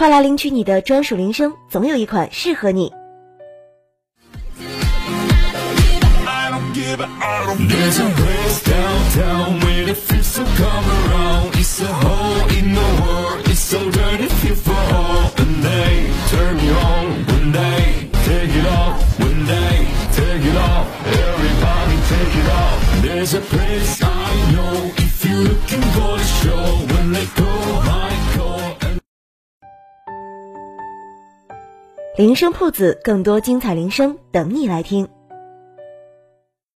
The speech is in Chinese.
快来领取你的专属铃声，总有一款适合你。铃声铺子，更多精彩铃声等你来听。